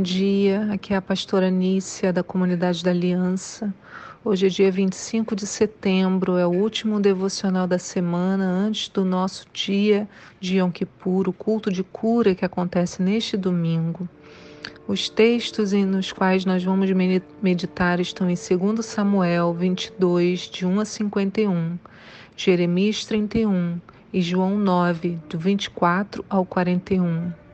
bom dia. Aqui é a pastora Nícia, da Comunidade da Aliança. Hoje é dia 25 de setembro, é o último devocional da semana antes do nosso dia de Yom Kippur, o culto de cura que acontece neste domingo. Os textos nos quais nós vamos meditar estão em 2 Samuel 22, de 1 a 51, Jeremias 31 e João 9, do 24 ao 41.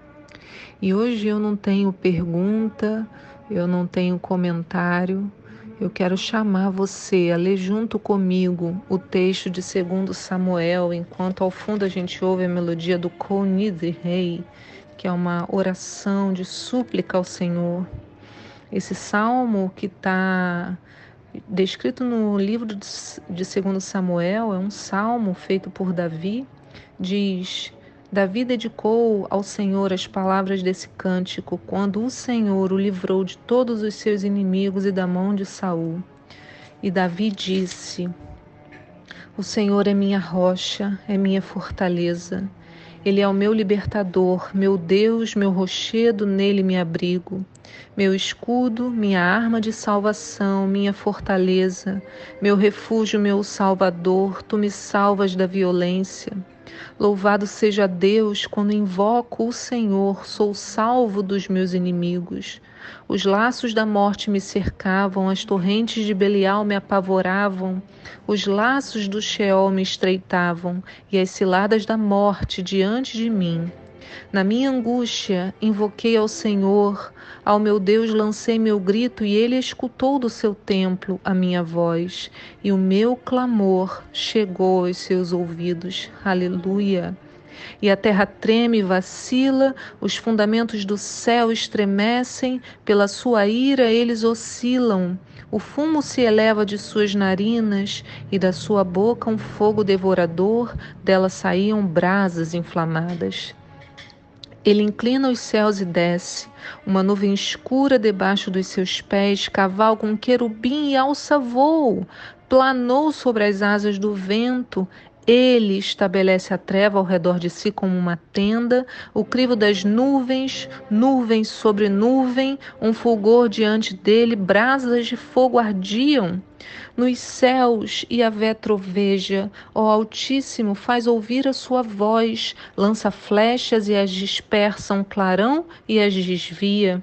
E hoje eu não tenho pergunta, eu não tenho comentário. Eu quero chamar você a ler junto comigo o texto de 2 Samuel, enquanto ao fundo a gente ouve a melodia do Conide Rei, que é uma oração de súplica ao Senhor. Esse salmo que está descrito no livro de 2 Samuel é um salmo feito por Davi. Diz: Davi dedicou ao Senhor as palavras desse cântico quando o Senhor o livrou de todos os seus inimigos e da mão de Saul. E Davi disse: O Senhor é minha rocha, é minha fortaleza. Ele é o meu libertador, meu Deus, meu rochedo, nele me abrigo. Meu escudo, minha arma de salvação, minha fortaleza, meu refúgio, meu salvador, tu me salvas da violência. Louvado seja Deus, quando invoco o Senhor, sou salvo dos meus inimigos. Os laços da morte me cercavam, as torrentes de Belial me apavoravam, os laços do Sheol me estreitavam e as ciladas da morte diante de mim. Na minha angústia, invoquei ao Senhor, ao meu Deus lancei meu grito e ele escutou do seu templo a minha voz, e o meu clamor chegou aos seus ouvidos. Aleluia. E a terra treme e vacila, os fundamentos do céu estremecem, pela sua ira eles oscilam. O fumo se eleva de suas narinas e da sua boca um fogo devorador, dela saíam brasas inflamadas. Ele inclina os céus e desce, uma nuvem escura debaixo dos seus pés, cavalga um querubim e alça voo, planou sobre as asas do vento, ele estabelece a treva ao redor de si como uma tenda, o crivo das nuvens, nuvem sobre nuvem, um fulgor diante dele, brasas de fogo ardiam. Nos céus e a troveja, ó Altíssimo, faz ouvir a sua voz, lança flechas e as dispersa, um clarão e as desvia.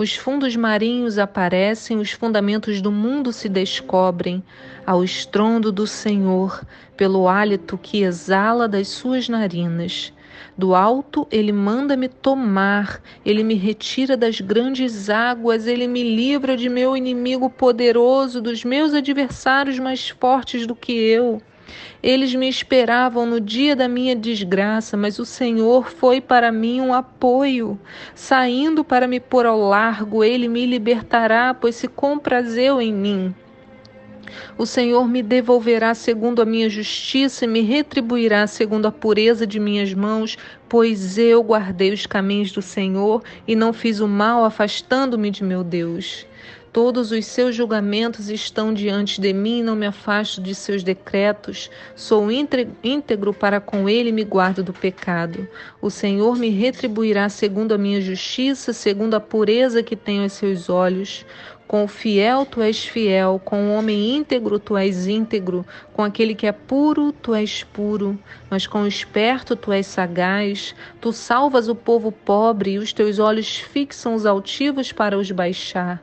Os fundos marinhos aparecem, os fundamentos do mundo se descobrem, ao estrondo do Senhor, pelo hálito que exala das suas narinas. Do alto ele manda-me tomar, ele me retira das grandes águas, ele me livra de meu inimigo poderoso, dos meus adversários mais fortes do que eu. Eles me esperavam no dia da minha desgraça, mas o Senhor foi para mim um apoio. Saindo para me pôr ao largo, ele me libertará, pois se comprazeu em mim. O Senhor me devolverá segundo a minha justiça e me retribuirá segundo a pureza de minhas mãos, pois eu guardei os caminhos do Senhor e não fiz o mal, afastando-me de meu Deus. Todos os seus julgamentos estão diante de mim, não me afasto de seus decretos. Sou íntegro para com ele e me guardo do pecado. O Senhor me retribuirá segundo a minha justiça, segundo a pureza que tenho aos seus olhos. Com o fiel tu és fiel, com o homem íntegro tu és íntegro, com aquele que é puro tu és puro, mas com o esperto tu és sagaz. Tu salvas o povo pobre e os teus olhos fixam os altivos para os baixar.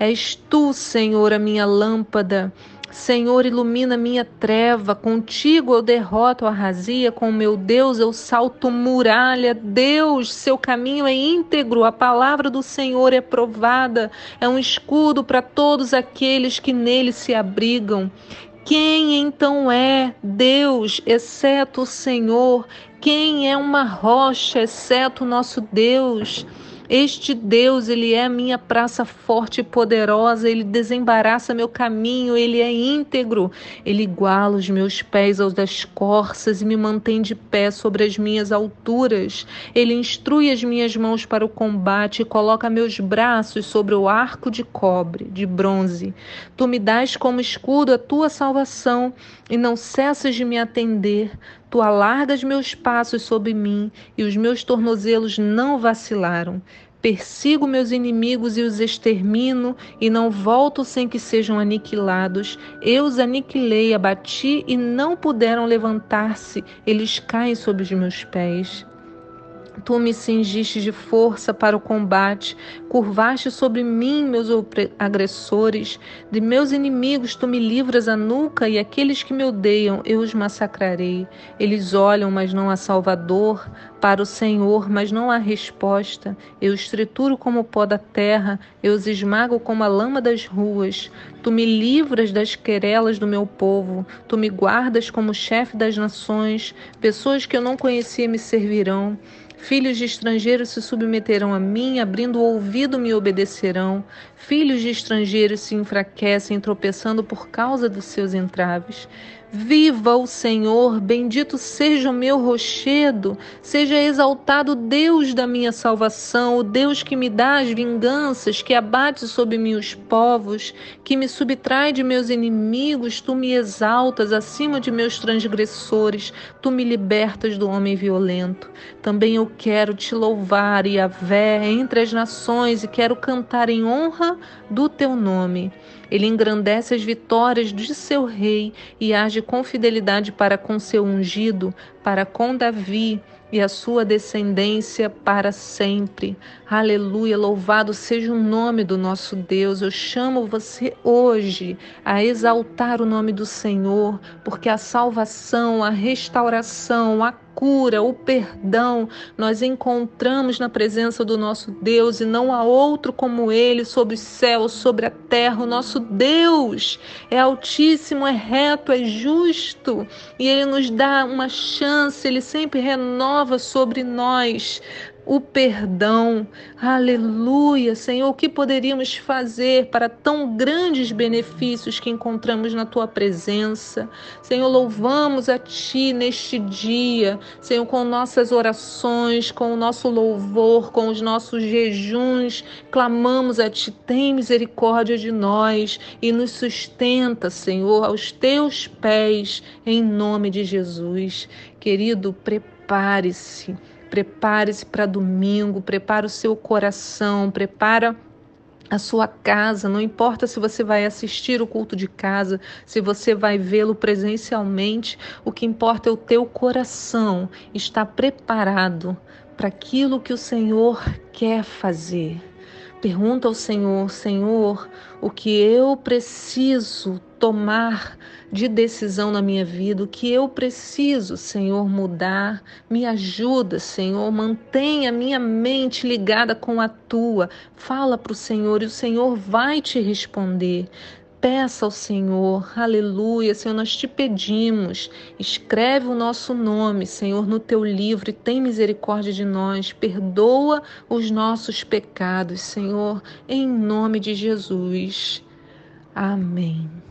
És tu, Senhor, a minha lâmpada. Senhor, ilumina minha treva, contigo eu derroto a razia, com meu Deus eu salto muralha. Deus, seu caminho é íntegro, a palavra do Senhor é provada, é um escudo para todos aqueles que nele se abrigam. Quem então é Deus, exceto o Senhor? Quem é uma rocha, exceto o nosso Deus? Este Deus, ele é a minha praça forte e poderosa, ele desembaraça meu caminho, ele é íntegro, ele iguala os meus pés aos das corças e me mantém de pé sobre as minhas alturas. Ele instrui as minhas mãos para o combate e coloca meus braços sobre o arco de cobre, de bronze. Tu me dás como escudo a tua salvação e não cessas de me atender. Tu alargas meus passos sobre mim e os meus tornozelos não vacilaram. Persigo meus inimigos e os extermino, e não volto sem que sejam aniquilados. Eu os aniquilei, abati e não puderam levantar-se, eles caem sob os meus pés. Tu me cingiste de força para o combate, curvaste sobre mim meus agressores, de meus inimigos tu me livras a nuca e aqueles que me odeiam eu os massacrarei. Eles olham, mas não há Salvador, para o Senhor, mas não há resposta. Eu os trituro como o pó da terra, eu os esmago como a lama das ruas. Tu me livras das querelas do meu povo, tu me guardas como chefe das nações, pessoas que eu não conhecia me servirão. Filhos de estrangeiros se submeterão a mim, abrindo o ouvido me obedecerão. Filhos de estrangeiros se enfraquecem, tropeçando por causa dos seus entraves. Viva o Senhor, bendito seja o meu rochedo, seja exaltado Deus da minha salvação, o Deus que me dá as vinganças, que abate sobre mim os povos, que me subtrai de meus inimigos, tu me exaltas acima de meus transgressores, tu me libertas do homem violento. Também eu quero te louvar, Yahvé, entre as nações, e quero cantar em honra do teu nome. Ele engrandece as vitórias de seu rei e age com fidelidade para com seu ungido, para com Davi e a sua descendência para sempre. Aleluia, louvado seja o nome do nosso Deus. Eu chamo você hoje a exaltar o nome do Senhor, porque a salvação, a restauração, a cura, o perdão, nós encontramos na presença do nosso Deus e não há outro como Ele sobre os céus, sobre a terra. O nosso Deus é altíssimo, é reto, é justo e Ele nos dá uma chance, Ele sempre renova sobre nós o perdão. Aleluia, Senhor. O que poderíamos fazer para tão grandes benefícios que encontramos na tua presença? Senhor, louvamos a ti neste dia, Senhor, com nossas orações, com o nosso louvor, com os nossos jejuns. Clamamos a ti, tem misericórdia de nós e nos sustenta, Senhor, aos teus pés, em nome de Jesus. Querido, prepare-se Prepare-se para domingo, prepara o seu coração, prepara a sua casa, não importa se você vai assistir o culto de casa, se você vai vê-lo presencialmente, o que importa é o teu coração estar preparado para aquilo que o Senhor quer fazer. Pergunta ao Senhor: Senhor, o que eu preciso tomar de decisão na minha vida, o que eu preciso, Senhor, mudar? Me ajuda, Senhor, mantenha minha mente ligada com a tua. Fala para o Senhor e o Senhor vai te responder. Peça ao Senhor, aleluia, Senhor, nós te pedimos, escreve o nosso nome, Senhor, no teu livro e tem misericórdia de nós, perdoa os nossos pecados, Senhor, em nome de Jesus. Amém.